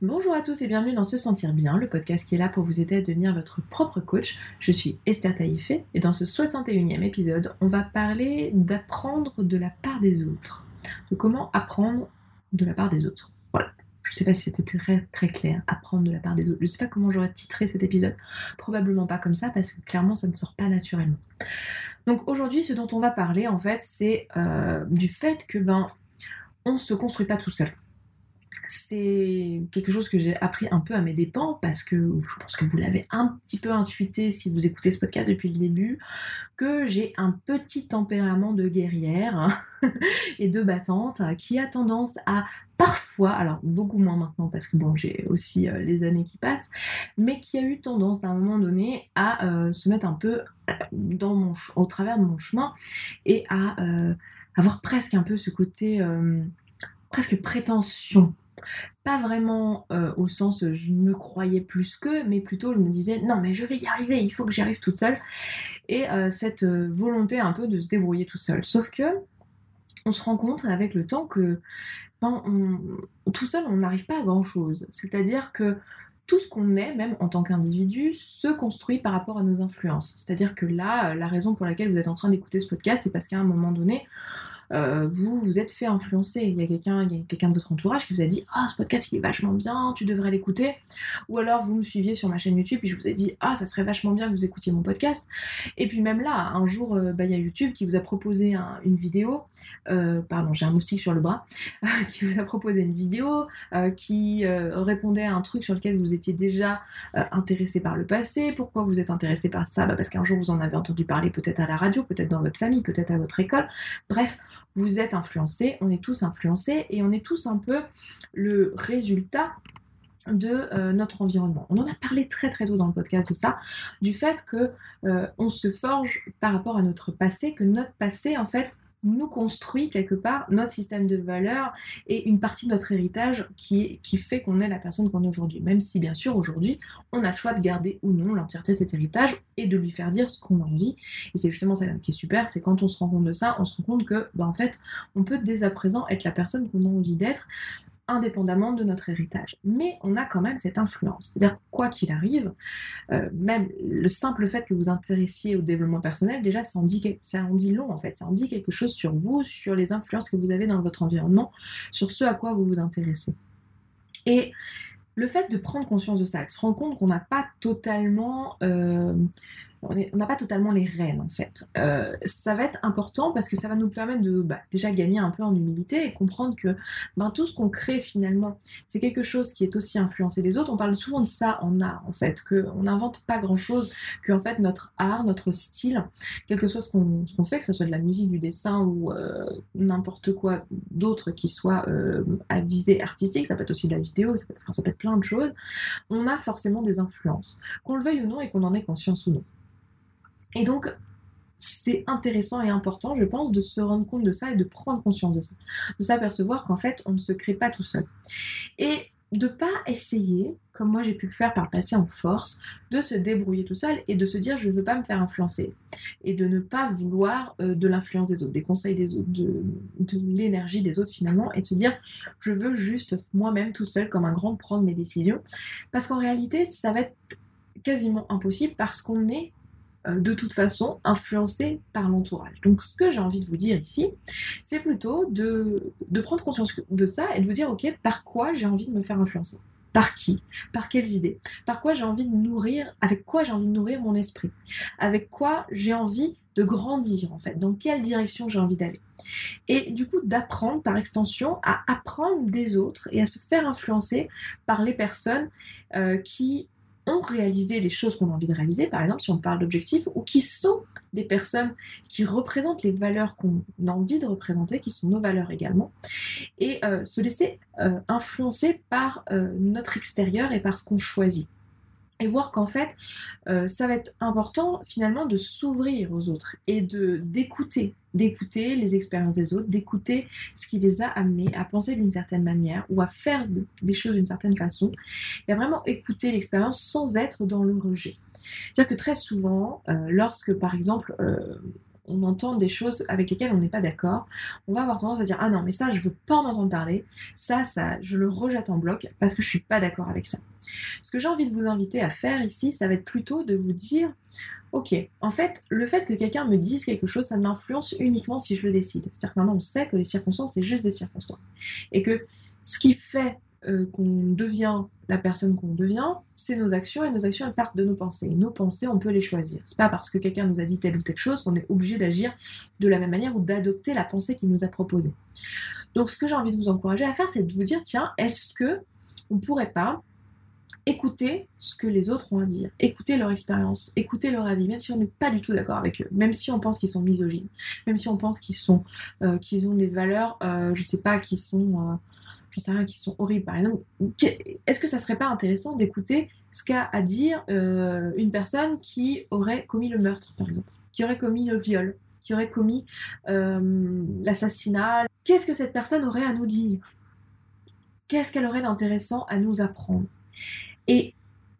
Bonjour à tous et bienvenue dans Se Sentir Bien, le podcast qui est là pour vous aider à devenir votre propre coach. Je suis Esther Taïfé et dans ce 61e épisode, on va parler d'apprendre de la part des autres. De comment apprendre de la part des autres. Voilà. Je ne sais pas si c'était très, très clair, apprendre de la part des autres. Je ne sais pas comment j'aurais titré cet épisode. Probablement pas comme ça parce que clairement ça ne sort pas naturellement. Donc aujourd'hui, ce dont on va parler en fait, c'est euh, du fait que ben on se construit pas tout seul c'est quelque chose que j'ai appris un peu à mes dépens parce que je pense que vous l'avez un petit peu intuité si vous écoutez ce podcast depuis le début, que j'ai un petit tempérament de guerrière et de battante qui a tendance à parfois, alors beaucoup moins maintenant parce que bon j'ai aussi euh, les années qui passent, mais qui a eu tendance à un moment donné à euh, se mettre un peu dans mon, au travers de mon chemin et à euh, avoir presque un peu ce côté presque prétention pas vraiment euh, au sens je me croyais plus que, mais plutôt je me disais non mais je vais y arriver, il faut que j'y arrive toute seule. Et euh, cette euh, volonté un peu de se débrouiller tout seul. Sauf que on se rend compte avec le temps que ben, tout seul on n'arrive pas à grand chose. C'est-à-dire que tout ce qu'on est, même en tant qu'individu, se construit par rapport à nos influences. C'est-à-dire que là, la raison pour laquelle vous êtes en train d'écouter ce podcast, c'est parce qu'à un moment donné, euh, vous vous êtes fait influencer. Il y a quelqu'un quelqu'un de votre entourage qui vous a dit Ah, ce podcast il est vachement bien, tu devrais l'écouter. Ou alors vous me suiviez sur ma chaîne YouTube et je vous ai dit Ah, ça serait vachement bien que vous écoutiez mon podcast. Et puis même là, un jour, euh, bah, il y a YouTube qui vous a proposé une vidéo. Euh, pardon, j'ai un moustique sur le bras. qui vous a proposé une vidéo qui répondait à un truc sur lequel vous étiez déjà intéressé par le passé. Pourquoi vous êtes intéressé par ça? Bah, Parce qu'un jour vous en avez entendu parler peut-être à la radio, peut-être dans votre famille, peut-être à votre école. Bref, vous êtes influencés, on est tous influencés et on est tous un peu le résultat de euh, notre environnement. On en a parlé très très tôt dans le podcast de ça, du fait que euh, on se forge par rapport à notre passé, que notre passé en fait nous construit quelque part notre système de valeurs et une partie de notre héritage qui, qui fait qu'on est la personne qu'on est aujourd'hui. Même si bien sûr aujourd'hui on a le choix de garder ou non l'entièreté de cet héritage et de lui faire dire ce qu'on a envie. Et c'est justement ça qui est super, c'est quand on se rend compte de ça, on se rend compte que bah, en fait on peut dès à présent être la personne qu'on a envie d'être indépendamment de notre héritage. Mais on a quand même cette influence. C'est-à-dire, quoi qu'il arrive, euh, même le simple fait que vous intéressiez au développement personnel, déjà, ça en, dit, long, en fait. Ça en dit quelque chose sur vous, sur les influences que vous avez dans votre environnement, sur ce à quoi vous vous intéressez. Et le fait de prendre conscience de ça, de se rendre compte qu'on n'a pas totalement... Euh, on n'a pas totalement les rênes en fait. Euh, ça va être important parce que ça va nous permettre de bah, déjà gagner un peu en humilité et comprendre que ben, tout ce qu'on crée finalement, c'est quelque chose qui est aussi influencé des autres. On parle souvent de ça en art en fait, qu'on n'invente pas grand chose, que fait notre art, notre style, quelque chose ce qu'on fait, que ce soit de la musique, du dessin ou euh, n'importe quoi d'autre qui soit euh, à visée artistique, ça peut être aussi de la vidéo, ça peut être plein de choses, on a forcément des influences, qu'on le veuille ou non et qu'on en ait conscience ou non. Et donc, c'est intéressant et important, je pense, de se rendre compte de ça et de prendre conscience de ça. De s'apercevoir qu'en fait, on ne se crée pas tout seul. Et de pas essayer, comme moi j'ai pu le faire par le passé en force, de se débrouiller tout seul et de se dire je veux pas me faire influencer et de ne pas vouloir euh, de l'influence des autres, des conseils des autres, de, de l'énergie des autres finalement et de se dire je veux juste moi-même tout seul comme un grand prendre mes décisions parce qu'en réalité ça va être quasiment impossible parce qu'on est de toute façon influencé par l'entourage. Donc ce que j'ai envie de vous dire ici, c'est plutôt de, prendre conscience de ça et de vous dire, ok, par quoi j'ai envie de me faire influencer? Par qui? Par quelles idées? Par quoi j'ai envie de nourrir Avec quoi j'ai envie de nourrir mon esprit? Avec quoi j'ai envie de grandir en fait? Dans quelle direction j'ai envie d'aller? Et du coup d'apprendre par extension à apprendre des autres et à se faire influencer par les personnes euh, qui ont réalisé les choses qu'on a envie de réaliser, par exemple si on parle d'objectifs, ou qui sont des personnes qui représentent les valeurs qu'on a envie de représenter, qui sont nos valeurs également, et euh, se laisser euh, influencer par euh, notre extérieur et par ce qu'on choisit et voir qu'en fait, euh, ça va être important finalement de s'ouvrir aux autres et de d'écouter, d'écouter les expériences des autres, d'écouter ce qui les a amenés à penser d'une certaine manière ou à faire les choses d'une certaine façon, et à vraiment écouter l'expérience sans être dans le rejet. C'est-à-dire que très souvent, euh, lorsque par exemple euh, on entend des choses avec lesquelles on n'est pas d'accord, on va avoir tendance à dire ah non mais ça je veux pas en entendre parler, ça ça je le rejette en bloc parce que je suis pas d'accord avec ça. Ce que j'ai envie de vous inviter à faire ici, ça va être plutôt de vous dire Ok, en fait, le fait que quelqu'un me dise quelque chose, ça m'influence uniquement si je le décide. C'est-à-dire que on sait que les circonstances, c'est juste des circonstances. Et que ce qui fait euh, qu'on devient la personne qu'on devient, c'est nos actions et nos actions elles partent de nos pensées. nos pensées, on peut les choisir. C'est pas parce que quelqu'un nous a dit telle ou telle chose qu'on est obligé d'agir de la même manière ou d'adopter la pensée qu'il nous a proposée. Donc ce que j'ai envie de vous encourager à faire, c'est de vous dire tiens, est-ce que on pourrait pas écouter ce que les autres ont à dire, écouter leur expérience, écouter leur avis, même si on n'est pas du tout d'accord avec eux, même si on pense qu'ils sont misogynes, même si on pense qu'ils sont, euh, qu'ils ont des valeurs, euh, je sais pas, qui sont qui sont horribles. Par exemple, est-ce que ça serait pas intéressant d'écouter ce qu'a à dire euh, une personne qui aurait commis le meurtre, qui aurait commis le viol, qui aurait commis euh, l'assassinat? Qu'est-ce que cette personne aurait à nous dire? Qu'est-ce qu'elle aurait d'intéressant à nous apprendre? Et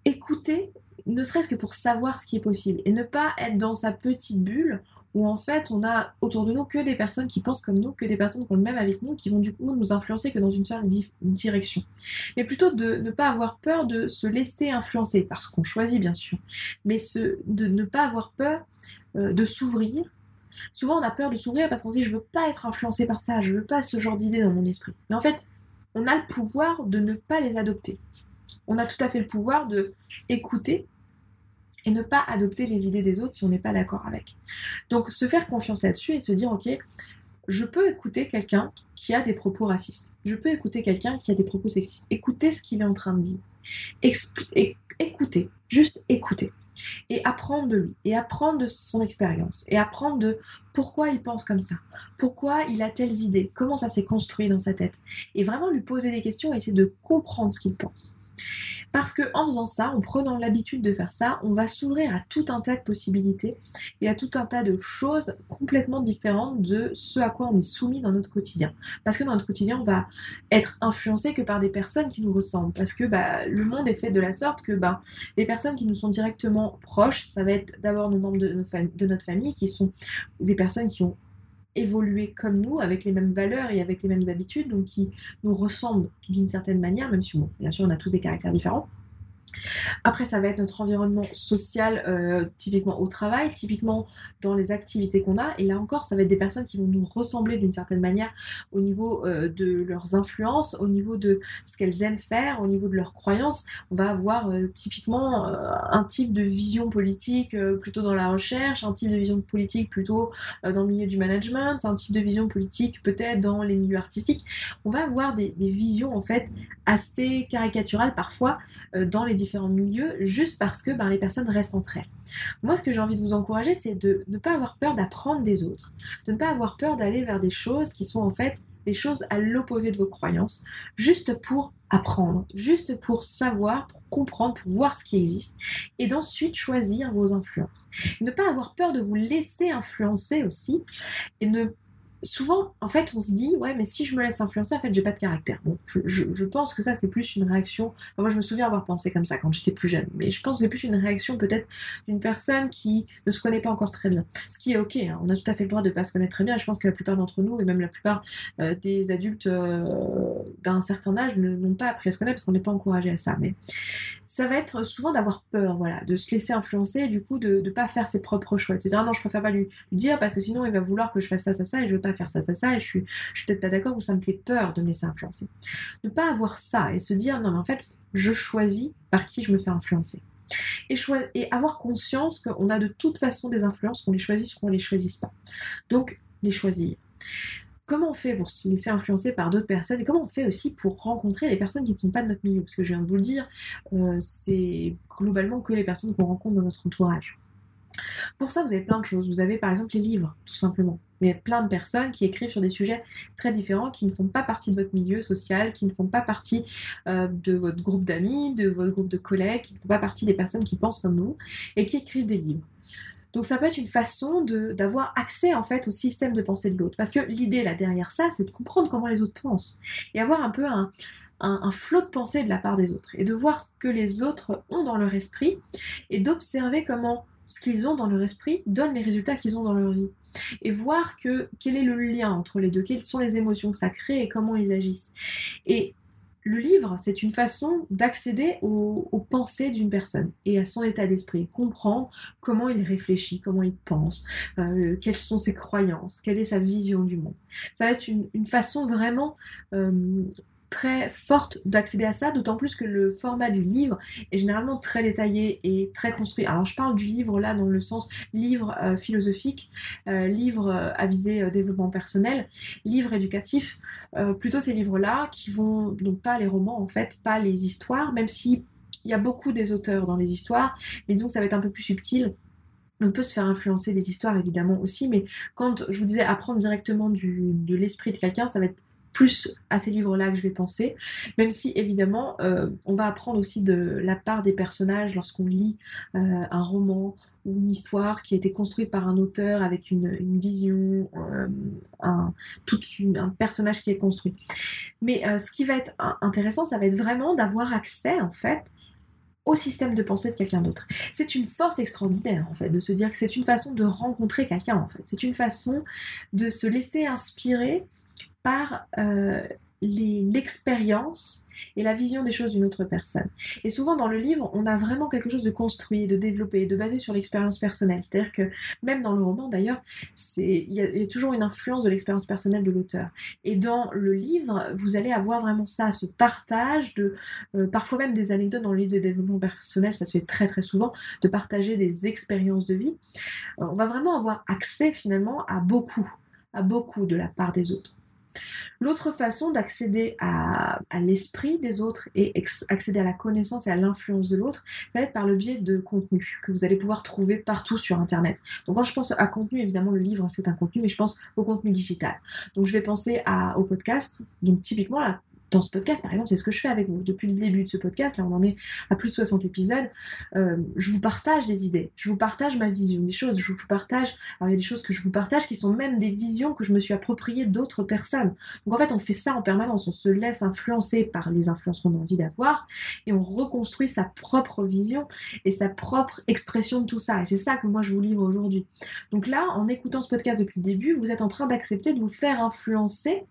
écouter, ne serait-ce que pour savoir ce qui est possible, et ne pas être dans sa petite bulle où en fait on a autour de nous que des personnes qui pensent comme nous, que des personnes qui ont le même avec nous, qui vont du coup nous influencer que dans une seule direction. Mais plutôt de ne pas avoir peur de se laisser influencer, parce qu'on choisit bien sûr, mais de ne pas avoir peur euh, de s'ouvrir. Souvent on a peur de s'ouvrir parce qu'on se dit je veux pas être influencé par ça, je veux pas ce genre d'idées dans mon esprit. Mais en fait, on a le pouvoir de ne pas les adopter. On a tout à fait le pouvoir de écouter et ne pas adopter les idées des autres si on n'est pas d'accord avec. Donc se faire confiance là-dessus et se dire ok, je peux écouter quelqu'un qui a des propos racistes, je peux écouter quelqu'un qui a des propos sexistes, écouter ce qu'il est en train de dire, écouter, juste écouter et apprendre de lui, et apprendre de son expérience, et apprendre de pourquoi il pense comme ça, pourquoi il a telles idées, comment ça s'est construit dans sa tête, et vraiment lui poser des questions et essayer de comprendre ce qu'il pense. Parce que en faisant ça, en prenant l'habitude de faire ça, on va s'ouvrir à tout un tas de possibilités et à tout un tas de choses complètement différentes de ce à quoi on est soumis dans notre quotidien. Parce que dans notre quotidien, on va être influencé que par des personnes qui nous ressemblent. Parce que bah, le monde est fait de la sorte que bah, les personnes qui nous sont directement proches, ça va être d'abord nos membres de notre famille qui sont des personnes qui ont évoluer comme nous, avec les mêmes valeurs et avec les mêmes habitudes, donc qui nous ressemblent d'une certaine manière, même si, bien sûr, on a tous des caractères différents. Après, ça va être notre environnement social, euh, typiquement au travail, typiquement dans les activités qu'on a. Et là encore, ça va être des personnes qui vont nous ressembler d'une certaine manière au niveau euh, de leurs influences, au niveau de ce qu'elles aiment faire, au niveau de leurs croyances. On va avoir euh, typiquement un type de vision politique plutôt dans la recherche, un type de vision politique plutôt dans le milieu du management, un type de vision politique peut-être dans les milieux artistiques. On va avoir des, des visions en fait assez caricaturales parfois dans les différents milieux juste parce que ben, les personnes restent entre elles. Moi, ce que j'ai envie de vous encourager, c'est de ne pas avoir peur d'apprendre des autres, de ne pas avoir peur d'aller vers des choses qui sont en fait des choses à l'opposé de vos croyances, juste pour apprendre, juste pour savoir, pour comprendre, pour voir ce qui existe, et d'ensuite choisir vos influences. Ne pas avoir peur de vous laisser influencer aussi, et ne souvent, en fait, on se dit, ouais, mais si je me laisse influencer, en fait, j'ai pas de caractère. Bon, je, pense que ça, c'est plus une réaction. moi, je me souviens avoir pensé comme ça quand j'étais plus jeune, mais je pense que c'est plus une réaction peut-être d'une personne qui ne se connaît pas encore très bien. Ce qui est ok, hein. on a tout à fait le droit de ne pas se connaître très bien. je pense que la plupart d'entre nous, et même la plupart euh, des adultes euh, d'un certain âge, n'ont pas appris à se connaître parce qu'on n'est pas encouragé à ça. Mais ça va être souvent d'avoir peur, voilà, de se laisser influencer, du coup, de ne pas faire ses propres choix, de se dire, non, je préfère pas lui, dire parce que sinon, il va vouloir que je fasse ça, ça, ça, et je veux faire ça, ça, ça, et je suis, peut-être pas d'accord ou ça me fait peur de me laisser influencer. Ne pas avoir ça et se dire non, mais en fait, je choisis par qui je me fais influencer. Et, et avoir conscience qu'on a de toute façon des influences, qu'on les choisisse ou qu'on les choisisse pas. Donc, les choisir. Comment on fait pour se laisser influencer par d'autres personnes et comment on fait aussi pour rencontrer des personnes qui ne sont pas de notre milieu? Parce que je viens de vous le dire, euh, c'est globalement que les personnes qu'on rencontre dans notre entourage. Pour ça, vous avez plein de choses. Vous avez par exemple les livres, tout simplement. A plein de personnes qui écrivent sur des sujets très différents, qui ne font pas partie de votre milieu social, qui ne font pas partie euh, de votre groupe d'amis, de votre groupe de collègues, qui ne font pas partie des personnes qui pensent comme vous, et qui écrivent des livres. Donc ça peut être une façon d'avoir accès en fait au système de pensée de l'autre. Parce que l'idée là derrière ça, c'est de comprendre comment les autres pensent. Et avoir un peu un, un, flot de pensée de la part des autres. Et de voir ce que les autres ont dans leur esprit. Et d'observer comment ce qu'ils ont dans leur esprit donne les résultats qu'ils ont dans leur vie. Et voir que quel est le lien entre les deux, quelles sont les émotions que ça crée et comment ils agissent. Et le livre, c'est une façon d'accéder aux, pensées d'une personne et à son état d'esprit, comprendre comment il réfléchit, comment il pense, euh, quelles sont ses croyances, quelle est sa vision du monde. Ça va être une, façon vraiment euh, très forte d'accéder à ça, d'autant plus que le format du livre est généralement très détaillé et très construit. Alors je parle du livre là dans le sens livre euh, philosophique, euh, livre euh, à viser développement personnel, livre éducatif, plutôt ces livres-là qui vont, donc pas les romans en fait, pas les histoires, même si il y a beaucoup des auteurs dans les histoires, mais disons que ça va être un peu plus subtil. On peut se faire influencer des histoires évidemment aussi, mais quand je vous disais apprendre directement du, de l'esprit de quelqu'un, ça va être plus à ces livres-là que je vais penser, même si évidemment euh, on va apprendre aussi de la part des personnages lorsqu'on lit euh, un roman ou une histoire qui a été construite par un auteur avec une, vision, euh, un, tout un personnage qui est construit. Mais ce qui va être intéressant, ça va être vraiment d'avoir accès en fait au système de pensée de quelqu'un d'autre. C'est une force extraordinaire en fait de se dire que c'est une façon de rencontrer quelqu'un en fait. C'est une façon de se laisser inspirer par euh, l'expérience et la vision des choses d'une autre personne. Et souvent dans le livre, on a vraiment quelque chose de construit, de développé, de basé sur l'expérience personnelle. C'est-à-dire que même dans le roman d'ailleurs, il y, a toujours une influence de l'expérience personnelle de l'auteur. Et dans le livre, vous allez avoir vraiment ça, ce partage de, euh, parfois même des anecdotes dans le livre de développement personnel, ça se fait très très souvent, de partager des expériences de vie. Euh, on va vraiment avoir accès finalement à beaucoup, à beaucoup de la part des autres. L'autre façon d'accéder à, l'esprit des autres et accéder à la connaissance et à l'influence de l'autre, ça va être par le biais de contenu que vous allez pouvoir trouver partout sur Internet. Donc quand je pense à contenu, évidemment le livre c'est un contenu, mais je pense au contenu digital. Donc je vais penser au podcast. Donc typiquement là, dans ce podcast, par exemple, c'est ce que je fais avec vous. Depuis le début de ce podcast, là on en est à plus de 60 épisodes, euh, je vous partage des idées, je vous partage ma vision des choses, je vous partage, alors il y a des choses que je vous partage qui sont même des visions que je me suis appropriées d'autres personnes. Donc en fait, on fait ça en permanence, on se laisse influencer par les influences qu'on a envie d'avoir et on reconstruit sa propre vision et sa propre expression de tout ça. Et c'est ça que moi je vous livre aujourd'hui. Donc là, en écoutant ce podcast depuis le début, vous êtes en train d'accepter de vous faire influencer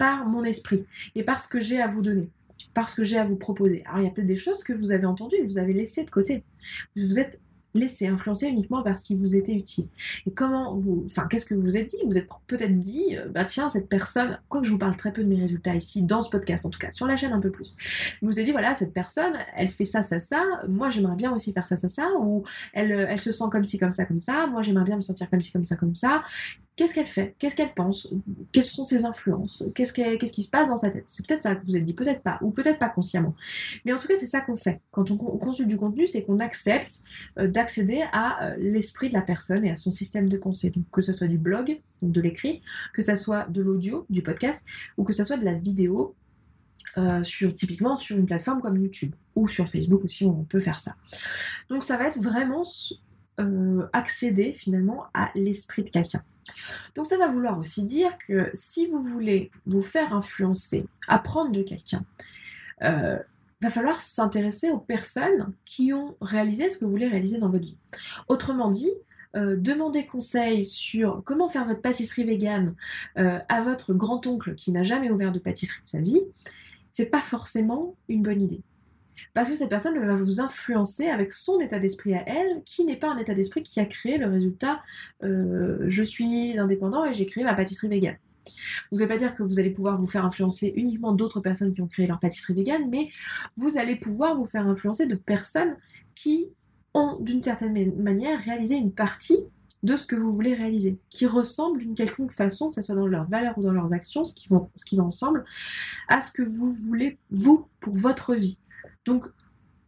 par mon esprit et par ce que j'ai à vous donner, par ce que j'ai à vous proposer. Alors il y a peut-être des choses que vous avez entendues et vous avez laissées de côté. Vous êtes laissé influencer uniquement par ce qui vous était utile. Et comment vous, enfin, qu'est-ce que vous vous êtes dit? Vous êtes peut-être dit, euh, bah tiens, cette personne, quoi que je vous parle très peu de mes résultats ici, dans ce podcast en tout cas, sur la chaîne un peu plus. Vous vous êtes dit, voilà, cette personne, elle fait ça, ça, ça, moi j'aimerais bien aussi faire ça, ça, ça, ou elle, elle se sent comme ci, comme ça, comme ça, moi j'aimerais bien me sentir comme ci, comme ça, comme ça. Qu'est-ce qu'elle fait? Qu'est-ce qu'elle pense? Quelles sont ses influences? Qu'est-ce qui se passe dans sa tête? C'est peut-être ça que vous avez dit, peut-être pas, ou peut-être pas consciemment. Mais en tout cas, c'est ça qu'on fait. Quand on, consulte du contenu, c'est qu'on accepte euh, d'accéder à euh, l'esprit de la personne et à son système de pensée. Donc que ce soit du blog, donc de l'écrit, que ce soit de l'audio, du podcast, ou que ce soit de la vidéo, euh, sur, typiquement sur une plateforme comme YouTube ou sur Facebook aussi on peut faire ça. Donc ça va être vraiment accéder finalement à l'esprit de quelqu'un. Donc ça va vouloir aussi dire que si vous voulez vous faire influencer, apprendre de quelqu'un, euh, va falloir s'intéresser aux personnes qui ont réalisé ce que vous voulez réaliser dans votre vie. Autrement dit, euh, demander conseil sur comment faire votre pâtisserie euh, à votre grand-oncle qui n'a jamais ouvert de pâtisserie de sa vie, c'est pas forcément une bonne idée. Parce que cette personne va vous influencer avec son état d'esprit à elle, qui n'est pas un état d'esprit qui a créé le résultat euh, je suis indépendant et j'ai créé ma pâtisserie végane. Vous ne allez pas dire que vous allez pouvoir vous faire influencer uniquement d'autres personnes qui ont créé leur pâtisserie végane, mais vous allez pouvoir vous faire influencer de personnes qui ont d'une certaine manière réalisé une partie de ce que vous voulez réaliser, qui ressemble d'une quelconque façon, que ce soit dans leurs valeurs ou dans leurs actions, ce qui, vont, ce qui va ensemble, à ce que vous voulez, vous, pour votre vie. Donc,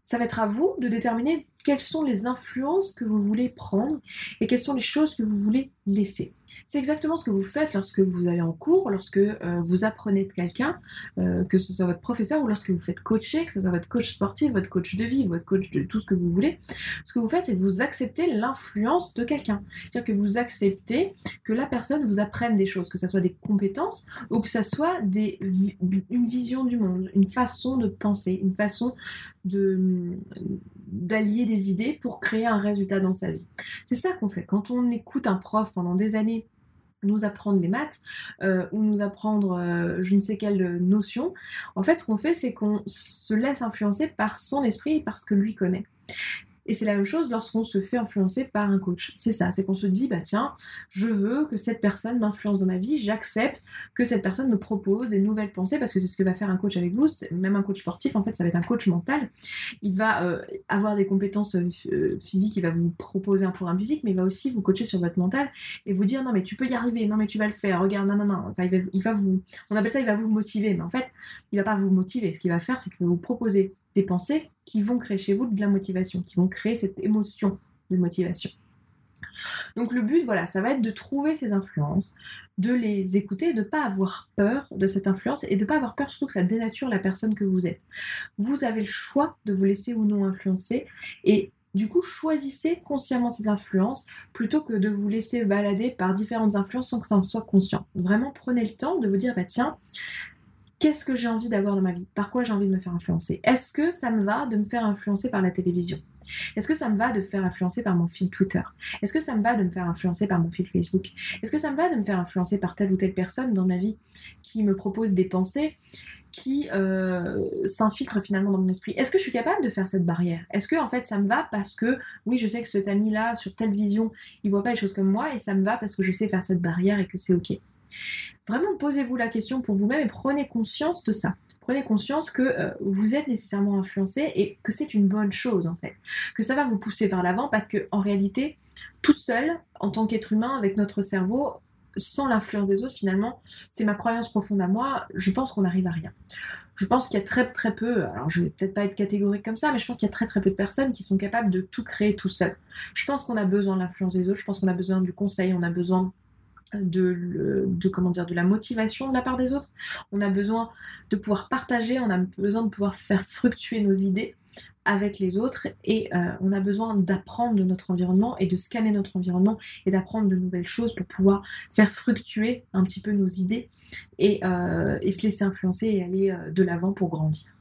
ça va être à vous de déterminer quelles sont les influences que vous voulez prendre et quelles sont les choses que vous voulez laisser. C'est exactement ce que vous faites lorsque vous allez en cours, lorsque euh, vous apprenez de quelqu'un, euh, que ce soit votre professeur ou lorsque vous faites coacher, que ce soit votre coach sportif, votre coach de vie, votre coach de tout ce que vous voulez. Ce que vous faites, c'est que vous acceptez l'influence de quelqu'un. C'est-à-dire que vous acceptez que la personne vous apprenne des choses, que ce soit des compétences ou que ce soit une vision du monde, une façon de penser, une façon d'allier des idées pour créer un résultat dans sa vie. C'est ça qu'on fait. Quand on écoute un prof pendant des années nous apprendre les maths euh, ou nous apprendre euh, je ne sais quelle notion, en fait ce qu'on fait c'est qu'on se laisse influencer par son esprit et par ce que lui connaît. Et c'est la même chose lorsqu'on se fait influencer par un coach. C'est ça, c'est qu'on se dit, bah tiens, je veux que cette personne m'influence dans ma vie, j'accepte que cette personne me propose des nouvelles pensées, parce que c'est ce que va faire un coach avec vous, même un coach sportif, en fait, ça va être un coach mental. Il va euh, avoir des compétences euh, physiques, il va vous proposer un programme physique, mais il va aussi vous coacher sur votre mental et vous dire, non mais tu peux y arriver, non mais tu vas le faire, regarde, non, non, non. Enfin, il, va, il va vous, on appelle ça, il va vous motiver, mais en fait, il va pas vous motiver. Ce qu'il va faire, c'est qu'il va vous proposer des pensées qui vont créer chez vous de la motivation, qui vont créer cette émotion de motivation. Donc le but, voilà, ça va être de trouver ces influences, de les écouter, de ne pas avoir peur de cette influence et de ne pas avoir peur surtout que ça dénature la personne que vous êtes. Vous avez le choix de vous laisser ou non influencer et du coup, choisissez consciemment ces influences plutôt que de vous laisser balader par différentes influences sans que ça en soit conscient. Vraiment, prenez le temps de vous dire, bah tiens, qu'est-ce que j'ai envie d'avoir dans ma vie? Par quoi j'ai envie de me faire influencer? Est-ce que ça me va de me faire influencer par la télévision? Est-ce que ça me va de me faire influencer par mon fil Twitter? Est-ce que ça me va de me faire influencer par mon fil Facebook? Est-ce que ça me va de me faire influencer par telle ou telle personne dans ma vie qui me propose des pensées qui euh, s'infiltrent finalement dans mon esprit? Est-ce que je suis capable de faire cette barrière? Est-ce que en fait ça me va parce que oui je sais que cet ami là sur telle vision il voit pas les choses comme moi et ça me va parce que je sais faire cette barrière et que c'est ok? Vraiment, posez-vous la question pour vous-même et prenez conscience de ça. Prenez conscience que euh, vous êtes nécessairement influencé et que c'est une bonne chose en fait. Que ça va vous pousser vers l'avant parce que en réalité, tout seul, en tant qu'être humain, avec notre cerveau, sans l'influence des autres, finalement, c'est ma croyance profonde à moi, je pense qu'on n'arrive à rien. Je pense qu'il y a très très peu, alors je vais peut-être pas être catégorique comme ça, mais je pense qu'il y a très très peu de personnes qui sont capables de tout créer tout seul. Je pense qu'on a besoin de l'influence des autres, je pense qu'on a besoin du conseil, on a besoin de, comment dire, de la motivation de la part des autres. On a besoin de pouvoir partager, on a besoin de pouvoir faire fructuer nos idées avec les autres et euh, on a besoin d'apprendre de notre environnement et de scanner notre environnement et d'apprendre de nouvelles choses pour pouvoir faire fructuer un petit peu nos idées et, euh, se laisser influencer et aller euh, de l'avant pour grandir.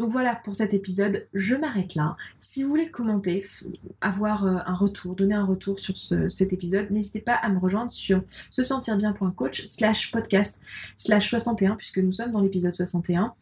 Donc voilà pour cet épisode, je m'arrête là. Si vous voulez commenter, avoir euh, un retour, donner un retour sur cet épisode, n'hésitez pas à me rejoindre sur se sentir bien.coach slash podcast slash 61 puisque nous sommes dans l'épisode 61.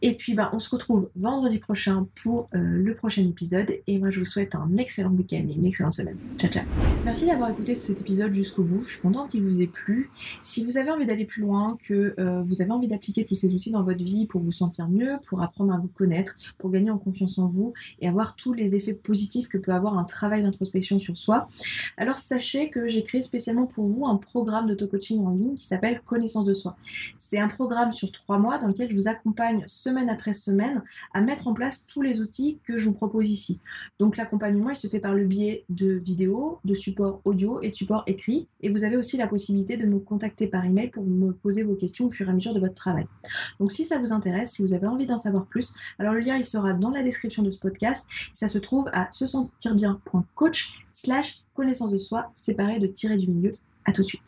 Et puis bah, on se retrouve vendredi prochain pour euh, le prochain épisode et moi je vous souhaite un excellent week-end et une excellente semaine. Ciao ciao. Merci d'avoir écouté cet épisode jusqu'au bout. Je suis contente qu'il vous ait plu. Si vous avez envie d'aller plus loin, que euh, vous avez envie d'appliquer tous ces outils dans votre vie pour vous sentir mieux, pour apprendre à vous connaître, pour gagner en confiance en vous et avoir tous les effets positifs que peut avoir un travail d'introspection sur soi. Alors sachez que j'ai créé spécialement pour vous un programme d'auto-coaching en ligne qui s'appelle Connaissance de soi. C'est un programme sur trois mois dans lequel je vous accompagne semaine après semaine à mettre en place tous les outils que je vous propose ici. Donc l'accompagnement il se fait par le biais de vidéos, de supports audio et de supports écrits et vous avez aussi la possibilité de me contacter par email pour me poser vos questions au fur et à mesure de votre travail. Donc si ça vous intéresse, si vous avez envie d'en savoir plus, alors le lien il sera dans la description de ce podcast. Ça se trouve à se sentir bien.coach slash connaissance de soi séparé de tirer du milieu. À tout de suite.